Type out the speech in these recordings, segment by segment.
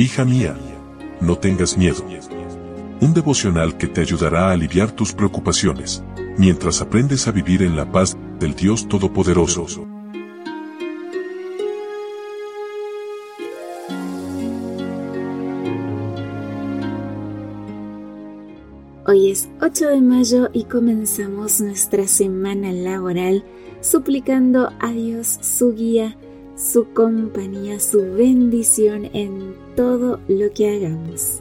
Hija mía, no tengas miedo. Un devocional que te ayudará a aliviar tus preocupaciones, mientras aprendes a vivir en la paz del Dios Todopoderoso. Hoy es 8 de mayo y comenzamos nuestra semana laboral suplicando a Dios su guía su compañía, su bendición en todo lo que hagamos.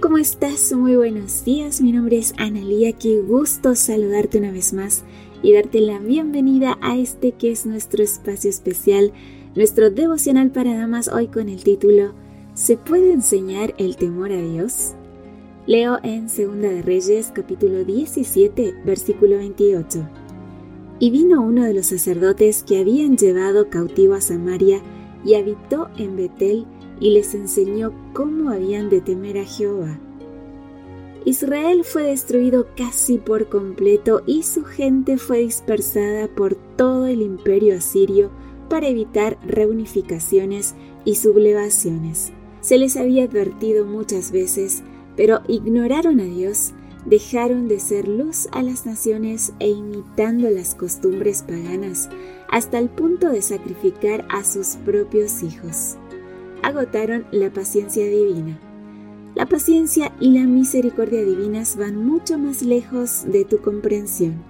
¿Cómo estás? Muy buenos días. Mi nombre es Analía. Qué gusto saludarte una vez más y darte la bienvenida a este que es nuestro espacio especial, nuestro devocional para damas hoy con el título ¿Se puede enseñar el temor a Dios? Leo en Segunda de Reyes capítulo 17 versículo 28. Y vino uno de los sacerdotes que habían llevado cautivo a Samaria y habitó en Betel y les enseñó cómo habían de temer a Jehová. Israel fue destruido casi por completo y su gente fue dispersada por todo el imperio asirio para evitar reunificaciones y sublevaciones. Se les había advertido muchas veces, pero ignoraron a Dios dejaron de ser luz a las naciones e imitando las costumbres paganas hasta el punto de sacrificar a sus propios hijos. Agotaron la paciencia divina. La paciencia y la misericordia divinas van mucho más lejos de tu comprensión.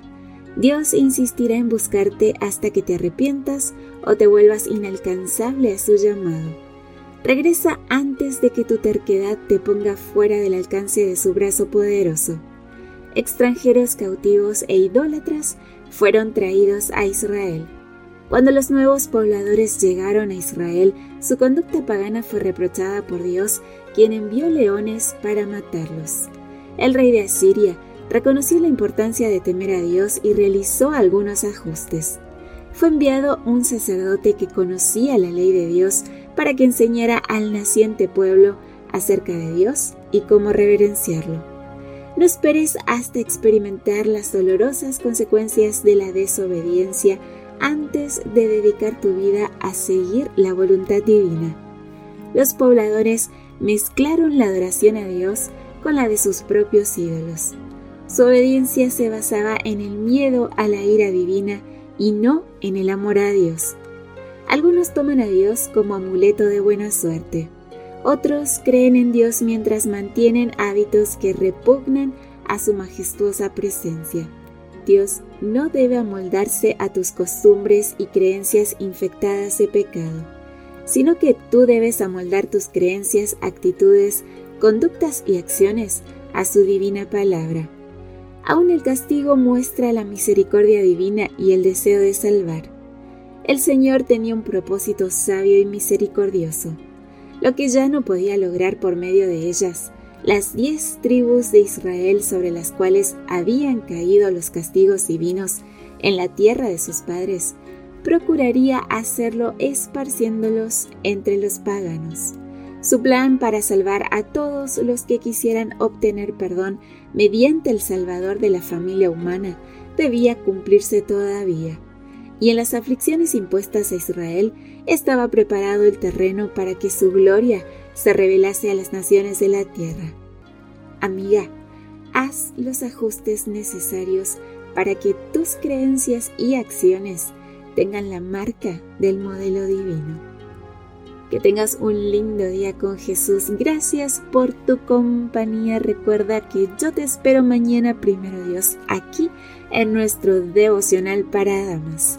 Dios insistirá en buscarte hasta que te arrepientas o te vuelvas inalcanzable a su llamado. Regresa antes de que tu terquedad te ponga fuera del alcance de su brazo poderoso. Extranjeros cautivos e idólatras fueron traídos a Israel. Cuando los nuevos pobladores llegaron a Israel, su conducta pagana fue reprochada por Dios, quien envió leones para matarlos. El rey de Asiria reconoció la importancia de temer a Dios y realizó algunos ajustes. Fue enviado un sacerdote que conocía la ley de Dios para que enseñara al naciente pueblo acerca de Dios y cómo reverenciarlo. No esperes hasta experimentar las dolorosas consecuencias de la desobediencia antes de dedicar tu vida a seguir la voluntad divina. Los pobladores mezclaron la adoración a Dios con la de sus propios ídolos. Su obediencia se basaba en el miedo a la ira divina y no en el amor a Dios. Algunos toman a Dios como amuleto de buena suerte. Otros creen en Dios mientras mantienen hábitos que repugnan a su majestuosa presencia. Dios no debe amoldarse a tus costumbres y creencias infectadas de pecado, sino que tú debes amoldar tus creencias, actitudes, conductas y acciones a su divina palabra. Aún el castigo muestra la misericordia divina y el deseo de salvar. El Señor tenía un propósito sabio y misericordioso, lo que ya no podía lograr por medio de ellas. Las diez tribus de Israel sobre las cuales habían caído los castigos divinos en la tierra de sus padres, procuraría hacerlo esparciéndolos entre los paganos. Su plan para salvar a todos los que quisieran obtener perdón mediante el Salvador de la familia humana debía cumplirse todavía y en las aflicciones impuestas a Israel estaba preparado el terreno para que su gloria se revelase a las naciones de la tierra. Amiga, haz los ajustes necesarios para que tus creencias y acciones tengan la marca del modelo divino. Que tengas un lindo día con Jesús. Gracias por tu compañía. Recuerda que yo te espero mañana, primero Dios, aquí en nuestro devocional para damas.